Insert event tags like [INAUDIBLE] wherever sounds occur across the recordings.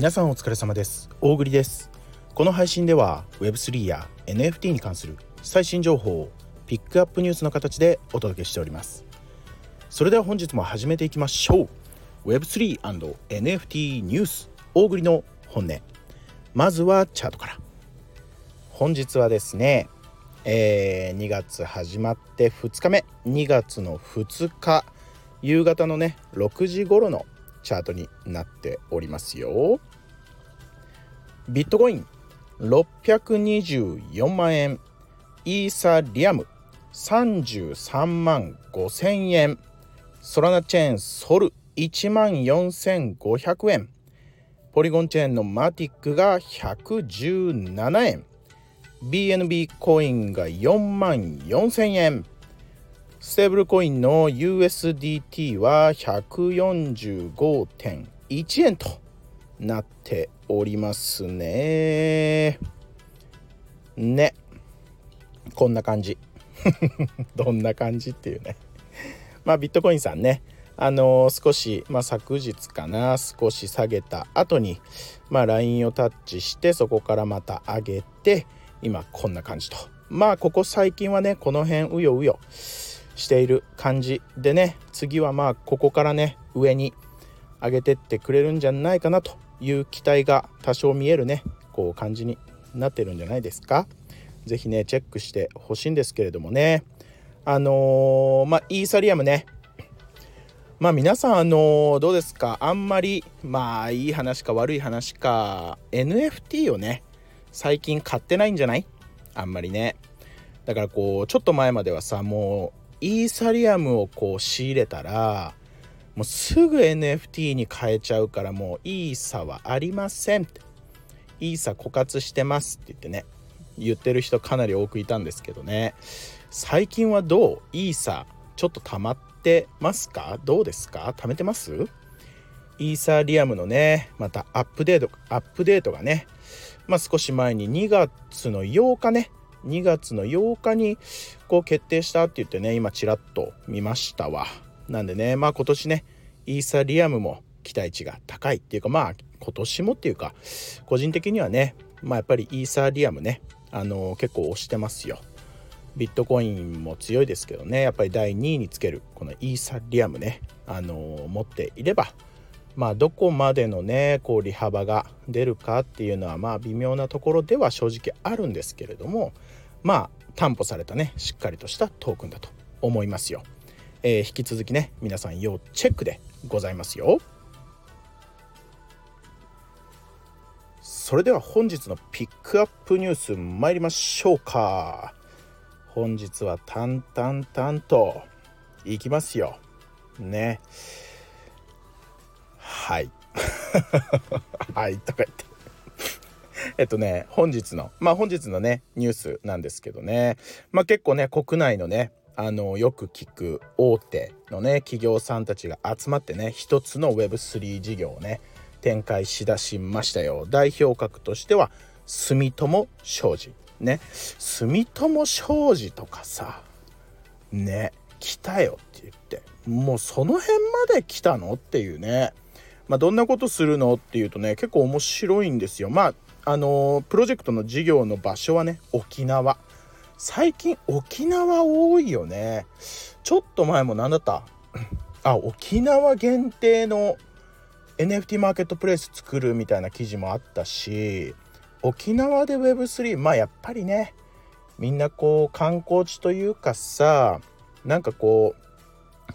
皆さんお疲れ様です。大栗です。この配信では Web3 や NFT に関する最新情報をピックアップニュースの形でお届けしております。それでは本日も始めていきましょう。Web3&NFT ニュース大栗の本音。まずはチャートから。本日はですねえー、2月始まって2日目。2月の2日夕方のね6時頃のチャートになっておりますよ。ビットコイン624万円。イーサリアム33万5000円。ソラナチェーンソル1万4500円。ポリゴンチェーンのマティックが117円。BNB コインが4万4000円。ステーブルコインの USDT は145.1円と。なっておりますね。ね。こんな感じ。[LAUGHS] どんな感じっていうね。まあビットコインさんね。あのー、少し、まあ、昨日かな。少し下げた後にまあラインをタッチしてそこからまた上げて今こんな感じと。まあここ最近はねこの辺うようよ。している感じでね。次はまあここからね上に上げてってくれるんじゃないかなという期待が多少見えるねこう感じになってるんじゃないですか。是非ねチェックしてほしいんですけれどもね。あのー、まあイーサリアムね。まあ皆さんあのー、どうですか？あんまりまあいい話か悪い話か NFT をね最近買ってないんじゃない？あんまりね。だからこうちょっと前まではさもうイーサリアムをこう仕入れたらもうすぐ NFT に変えちゃうからもうイーサはありませんって。イーサ枯渇してますって言ってね。言ってる人かなり多くいたんですけどね。最近はどう？イーサちょっと溜まってますか？どうですか？貯めてます？イーサリアムのねまたアップデートアップデートがねまあ、少し前に2月の8日ね。2月の8日にこう決定したって言ってね今ちらっと見ましたわ。なんでねまあ今年ねイーサリアムも期待値が高いっていうかまあ今年もっていうか個人的にはねまあやっぱりイーサリアムねあのー、結構推してますよビットコインも強いですけどねやっぱり第2位につけるこのイーサリアムねあのー、持っていればまあどこまでのねこう利幅が出るかっていうのはまあ微妙なところでは正直あるんですけれどもまあ担保されたねしっかりとしたトークンだと思いますよ。えー、引き続きね皆さん要チェックでございますよ。それでは本日のピックアップニュース参りましょうか。本日は淡々々といきますよ。ね。はい [LAUGHS] はいとか言ってえっとね本日のまあ本日のねニュースなんですけどねまあ結構ね国内のねあのよく聞く大手のね企業さんたちが集まってね一つの Web3 事業をね展開しだしましたよ。代表格としては住友商事。ね。住友商事とかさね来たよって言って。もうその辺まで来たのっていうね。まあ、どんなことするのっていうとね結構面白いんですよ。まああのプロジェクトの事業の場所はね沖縄。最近沖縄多いよね。ちょっと前も何だった？[CLEARS THROAT] あ沖縄限定の NFT マーケットプレイス作るみたいな記事もあったし沖縄で Web3 まあやっぱりねみんなこう観光地というかさなんかこ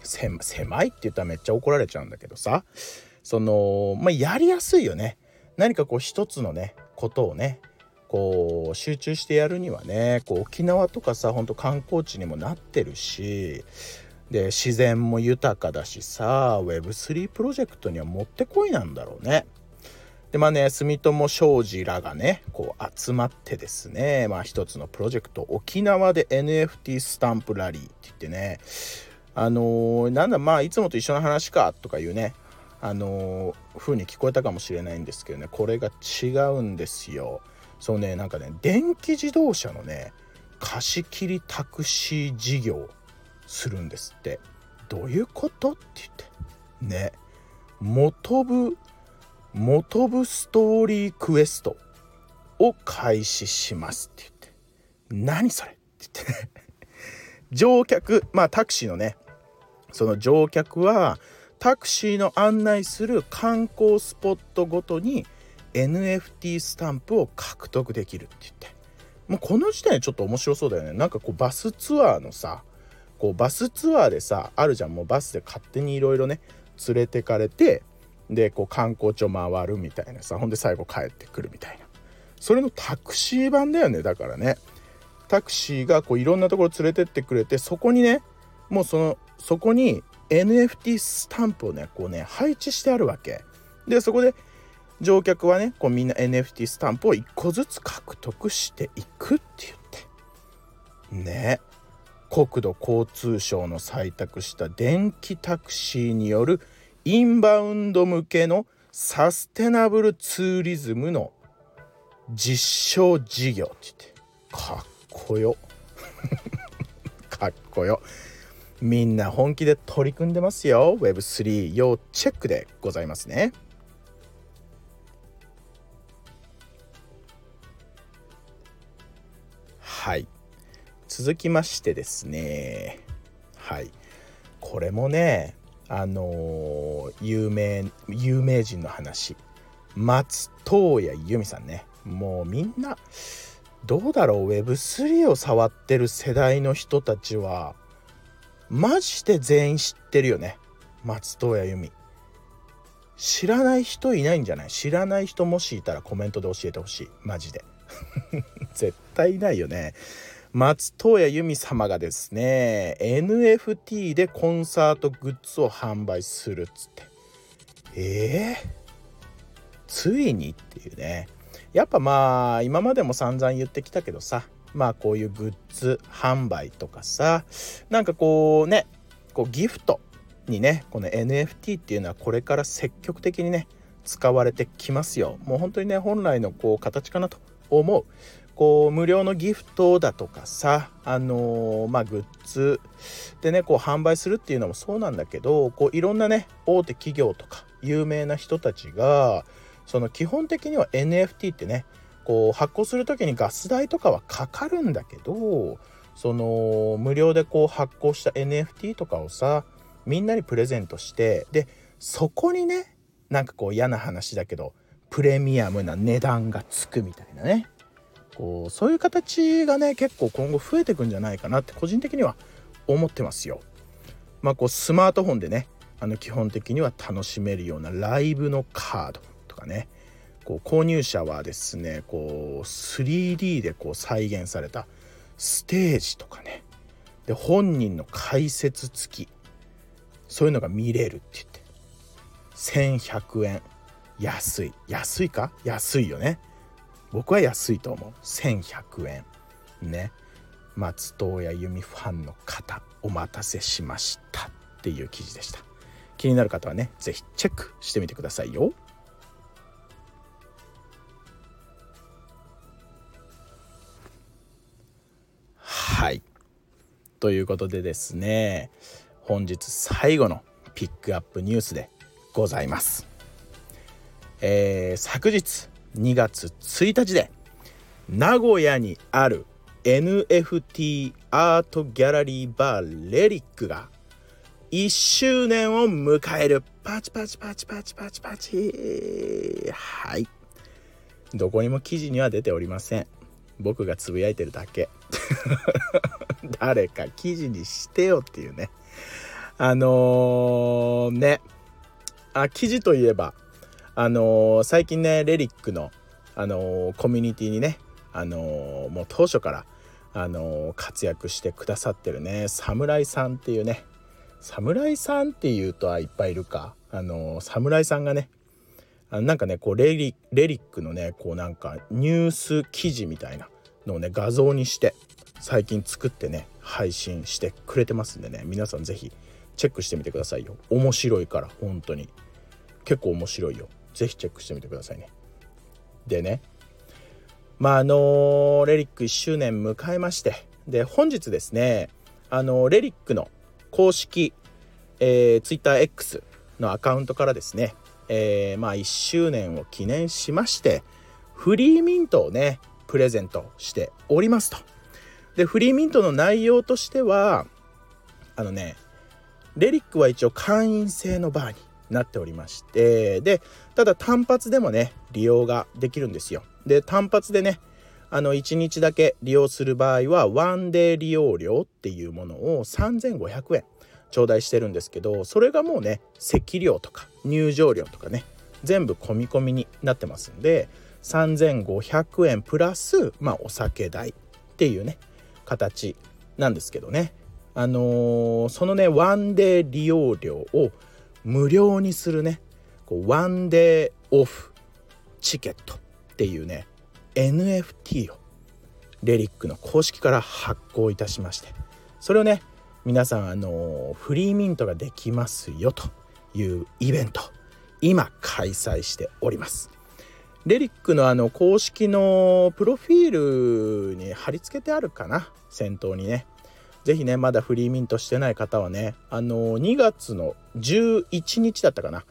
う狭いって言ったらめっちゃ怒られちゃうんだけどさそのまあやりやすいよね。何かこう一つのねことをねこう集中してやるにはねこう沖縄とかさほんと観光地にもなってるしで自然も豊かだしさ Web3 プロジェクトにはもってこいなんだろうね。でまあね住友商事らがねこう集まってですねまあ一つのプロジェクト沖縄で NFT スタンプラリーって言ってねあのー、なんだまあいつもと一緒の話かとかいうねあの風に聞こえたかもしれないんですけどねこれが違うんですよそうねなんかね電気自動車のね貸し切りタクシー事業するんですって。どういうことって言って。ね。元部モトブストーリークエストを開始しますって言って。何それって言って。ね乗客まあタクシーのねその乗客はタクシーの案内する観光スポットごとに NFT スタンプを獲得できるって言って。もうこの時点でちょっと面白そうだよね。なんかこうバスツアーのさこうバスツアーでさあるじゃん。もうバスで勝手にいろいろね連れてかれてでこう観光地を回るみたいなさほんで最後帰ってくるみたいな。それのタクシー版だよねだからね。タクシーがこういろんなところ連れてってくれてそこにねもうそのそこに NFT スタンプをねこうね配置してあるわけ。でそこで乗客はねこうみんな NFT スタンプを1個ずつ獲得していくって言って。ね。国土交通省の採択した電気タクシーによるインバウンド向けのサステナブルツーリズムの実証事業って言って。かっこよ。[LAUGHS] かっこよ。みんな本気で取り組んでますよ。Web3 要チェックでございますね。はい。続きましてですね。はい。これもねあのー、有名有名人の話。松任谷由実さんね。もうみんなどうだろう？Web3 を触ってる世代の人たちはマジで全員知ってるよね。松任谷由実。知らない人いないんじゃない？知らない人もしいたらコメントで教えてほしい。マジで。[LAUGHS] 絶対いないよね。松任谷由実様がですね NFT でコンサートグッズを販売するっつって。えー、ついにっていうね。やっぱまあ今までも散々言ってきたけどさ。まあこういうグッズ販売とかさ。なんかこうねこうギフトにねこの NFT っていうのはこれから積極的にね使われてきますよ。もう本当にね本来のこう形かなと思う。こう無料のギフトだとかさあのー、まあグッズでねこう販売するっていうのもそうなんだけどこういろんなね大手企業とか有名な人たちがその基本的には NFT ってねこう発行する時にガス代とかはかかるんだけどその無料でこう発行した NFT とかをさみんなにプレゼントしてでそこにねなんかこう嫌な話だけどプレミアムな値段がつくみたいなね。こうそういう形がね結構今後増えてくんじゃないかなって個人的には思ってますよ。まあこうスマートフォンでねあの基本的には楽しめるようなライブのカードとかね。こう購入者はですねこう 3D でこう再現されたステージとかね。で本人の解説付き。そういうのが見れるって言って。1100円。安い。安いか？安いよね。僕は安いと思う。1100円。ね。松任谷由実ファンの方お待たせしましたっていう記事でした。気になる方はね是非チェックしてみてくださいよ。はい。ということでですね本日最後のピックアップニュースでございます。えー、昨日2月1日で名古屋にある NFT アートギャラリーバーレリックが1周年を迎える。パチパチパチパチパチパチ。はい。どこにも記事には出ておりません。僕がつぶやいてるだけ。[LAUGHS] 誰か記事にしてよっていうね。あのー、ね。あ記事といえばあのー、最近ねレリックの、あのー、コミュニティにね、あのー、もう当初から、あの活躍してくださってるね侍さんっていうね侍さんっていうとはいっぱいいるか、あの侍さんがねあなんかねこうレリレリックのねこうなんかニュース記事みたいなのをね画像にして最近作ってね配信してくれてますんでね皆さん是非チェックしてみてくださいよ。面白いから本当に。結構面白いよ。ぜひチェックしてみてくださいね。でねまああのレリック1周年迎えましてで本日ですねあのレリックの公式、えー、TwitterX のアカウントからですねえー、まあ1周年を記念しましてフリーミントをねプレゼントしておりますと。でフリーミントの内容としてはあのねレリックは一応会員制のバーになっておりましてでただ単発でもね利用ができるんですよ。で単発でねあの1日だけ利用する場合はワンデー利用料っていうものを3500円頂戴してるんですけどそれがもうね席料とか入場料とかね全部込み込みになってますんで3500円プラス、まあ、お酒代っていうね形なんですけどねあのー、そのねワンデー利用料を無料にするね。こうワンデーオフチケットっていうね NFT をレリックの公式から発行いたしまして。それをね皆さんあのフリーミントができますよというイベント今開催しております。レリックのあの公式のプロフィールに貼り付けてあるかな？先頭にね。是非ねまだフリーミントしてない方はねあの2月の11日だったかな。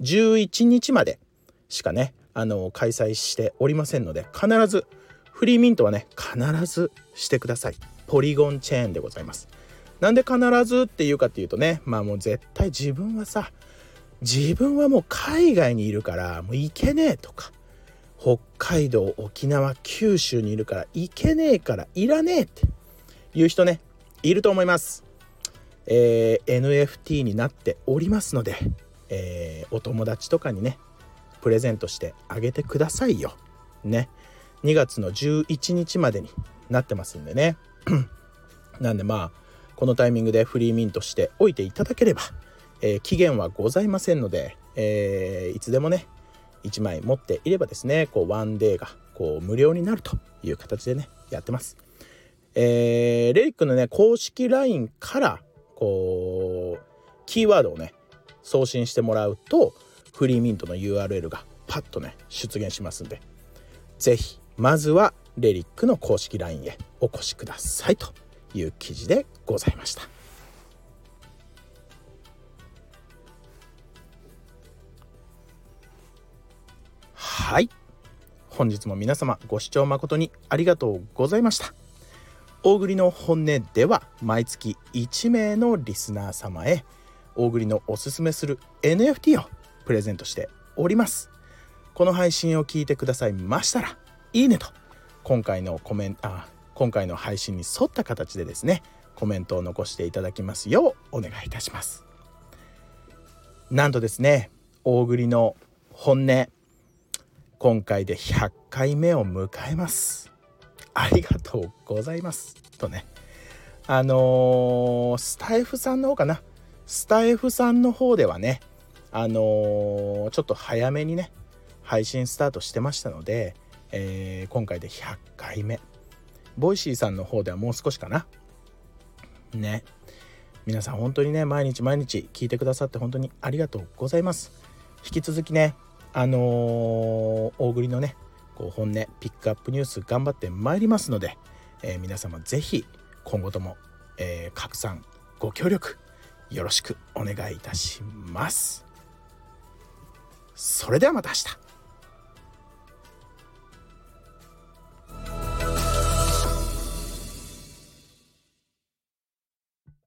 11日までしかねあの開催しておりませんので必ずフリーミントはね必ずしてください。ポリゴンチェーンでございます。なんで必ずっていうかっていうとねまあもう絶対自分はさ自分はもう海外にいるからもう行けねえとか北海道沖縄九州にいるから行けねえからいらねえっていう人ねいると思います、えー、NFT になっておりますので、えー、お友達とかにねプレゼントしてあげてくださいよ。ね。2月の11日までになってますんでね。[CLEARS THROAT] なんでまあこのタイミングでフリーミントしておいていただければ、えー、期限はございませんので、えー、いつでもね1枚持っていればですねこうワンデーがこう無料になるという形でねやってます。えー、レイックのね公式 LINE からこうキーワードをね送信してもらうとフリーミントの URL がパッとね出現しますんで是非まずはレリックの公式 LINE へお越しくださいという記事でございました。はい。本日も皆様ご視聴誠にありがとうございました。大栗の本音では毎月1名のリスナー様へ大栗のおすすめする NFT をプレゼントしております。この配信を聞いてくださいましたらいいねと今回のコメントあ今回の配信に沿った形でですねコメントを残していただきますようお願いいたします。なんとですね大栗の本音今回で100回目を迎えます。ありがとうございます。とね。あのー、スタイフさんの方かな。スタイフさんの方ではねあのー、ちょっと早めにね配信スタートしてましたので、えー、今回で100回目。ボイシーさんの方ではもう少しかな。ね。皆さん本当にね毎日毎日聞いてくださって本当にありがとうございます。引き続きねあのー、大栗のねこう本音ピックアップニュース頑張ってまいりますので、えー、皆様是非今後とも、えー、拡散ご協力よろしくお願いいたします。それではまた明日